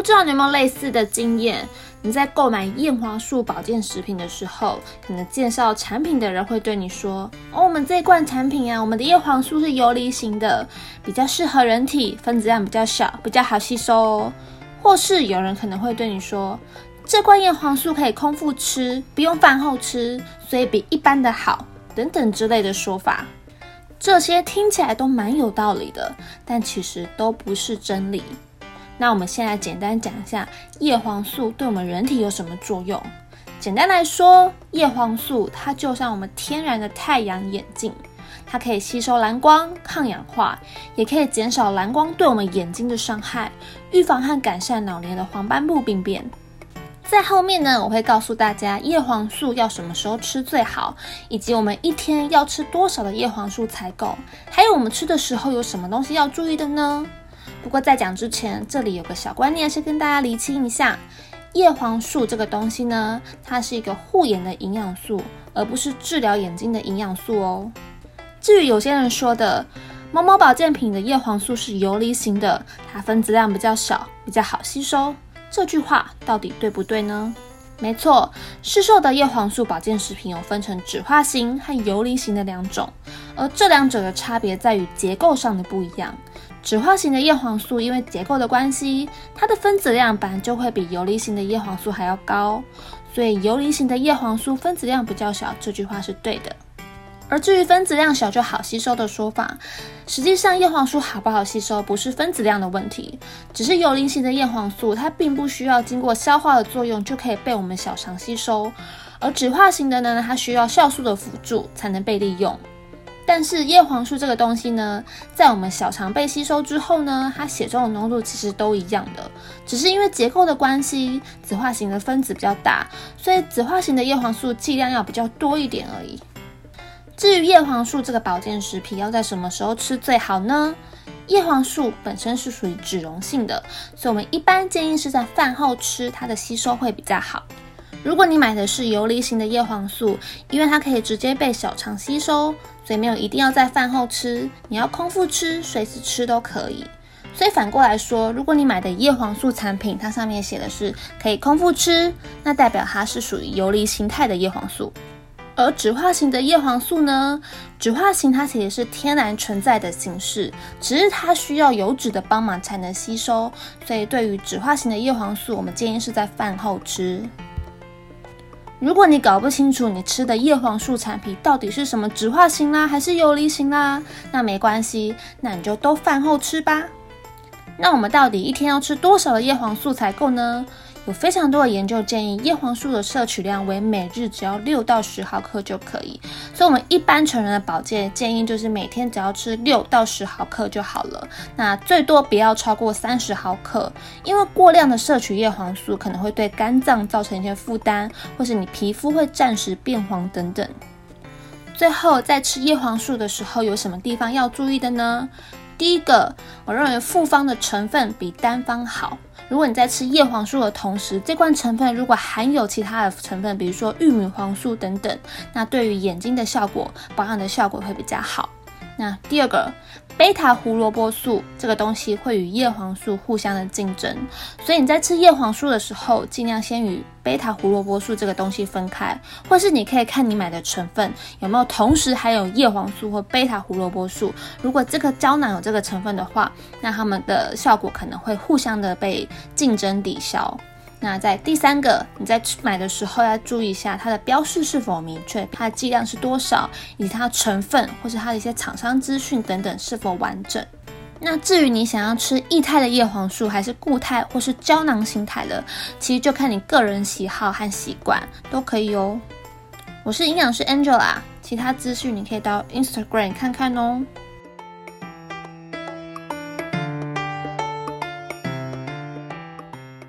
不知道你有没有类似的经验？你在购买叶黄素保健食品的时候，可能介绍产品的人会对你说：“哦，我们这一罐产品啊，我们的叶黄素是游离型的，比较适合人体，分子量比较小，比较好吸收哦。”或是有人可能会对你说：“这罐叶黄素可以空腹吃，不用饭后吃，所以比一般的好。”等等之类的说法，这些听起来都蛮有道理的，但其实都不是真理。那我们先来简单讲一下叶黄素对我们人体有什么作用。简单来说，叶黄素它就像我们天然的太阳眼镜，它可以吸收蓝光、抗氧化，也可以减少蓝光对我们眼睛的伤害，预防和改善老年的黄斑部病变。在后面呢，我会告诉大家叶黄素要什么时候吃最好，以及我们一天要吃多少的叶黄素才够，还有我们吃的时候有什么东西要注意的呢？不过在讲之前，这里有个小观念是跟大家厘清一下：叶黄素这个东西呢，它是一个护眼的营养素，而不是治疗眼睛的营养素哦。至于有些人说的某某保健品的叶黄素是游离型的，它分子量比较小，比较好吸收，这句话到底对不对呢？没错，市售的叶黄素保健食品有分成酯化型和游离型的两种，而这两者的差别在于结构上的不一样。酯化型的叶黄素因为结构的关系，它的分子量本来就会比游离型的叶黄素还要高，所以游离型的叶黄素分子量比较小，这句话是对的。而至于分子量小就好吸收的说法，实际上叶黄素好不好吸收不是分子量的问题，只是游离型的叶黄素它并不需要经过消化的作用就可以被我们小肠吸收，而酯化型的呢，它需要酵素的辅助才能被利用。但是叶黄素这个东西呢，在我们小肠被吸收之后呢，它血中的浓度其实都一样的，只是因为结构的关系，酯化型的分子比较大，所以酯化型的叶黄素剂量要比较多一点而已。至于叶黄素这个保健食品要在什么时候吃最好呢？叶黄素本身是属于脂溶性的，所以我们一般建议是在饭后吃，它的吸收会比较好。如果你买的是游离型的叶黄素，因为它可以直接被小肠吸收，所以没有一定要在饭后吃，你要空腹吃、随时吃都可以。所以反过来说，如果你买的叶黄素产品，它上面写的是可以空腹吃，那代表它是属于游离形态的叶黄素。而酯化型的叶黄素呢？酯化型它其实是天然存在的形式，只是它需要油脂的帮忙才能吸收。所以对于酯化型的叶黄素，我们建议是在饭后吃。如果你搞不清楚你吃的叶黄素产品到底是什么酯化型啦，还是游离型啦，那没关系，那你就都饭后吃吧。那我们到底一天要吃多少的叶黄素才够呢？有非常多的研究建议，叶黄素的摄取量为每日只要六到十毫克就可以。所以，我们一般成人的保健建议就是每天只要吃六到十毫克就好了。那最多不要超过三十毫克，因为过量的摄取叶黄素可能会对肝脏造成一些负担，或是你皮肤会暂时变黄等等。最后，在吃叶黄素的时候，有什么地方要注意的呢？第一个，我认为复方的成分比单方好。如果你在吃叶黄素的同时，这罐成分如果含有其他的成分，比如说玉米黄素等等，那对于眼睛的效果、保养的效果会比较好。那第二个。贝塔胡萝卜素这个东西会与叶黄素互相的竞争，所以你在吃叶黄素的时候，尽量先与贝塔胡萝卜素这个东西分开，或是你可以看你买的成分有没有同时含有叶黄素或贝塔胡萝卜素。如果这个胶囊有这个成分的话，那它们的效果可能会互相的被竞争抵消。那在第三个，你在买的时候要注意一下它的标示是否明确，它的剂量是多少，以及它的成分或是它的一些厂商资讯等等是否完整。那至于你想要吃液态的叶黄素，还是固态或是胶囊形态的，其实就看你个人喜好和习惯都可以哦。我是营养师 Angela，其他资讯你可以到 Instagram 看看哦。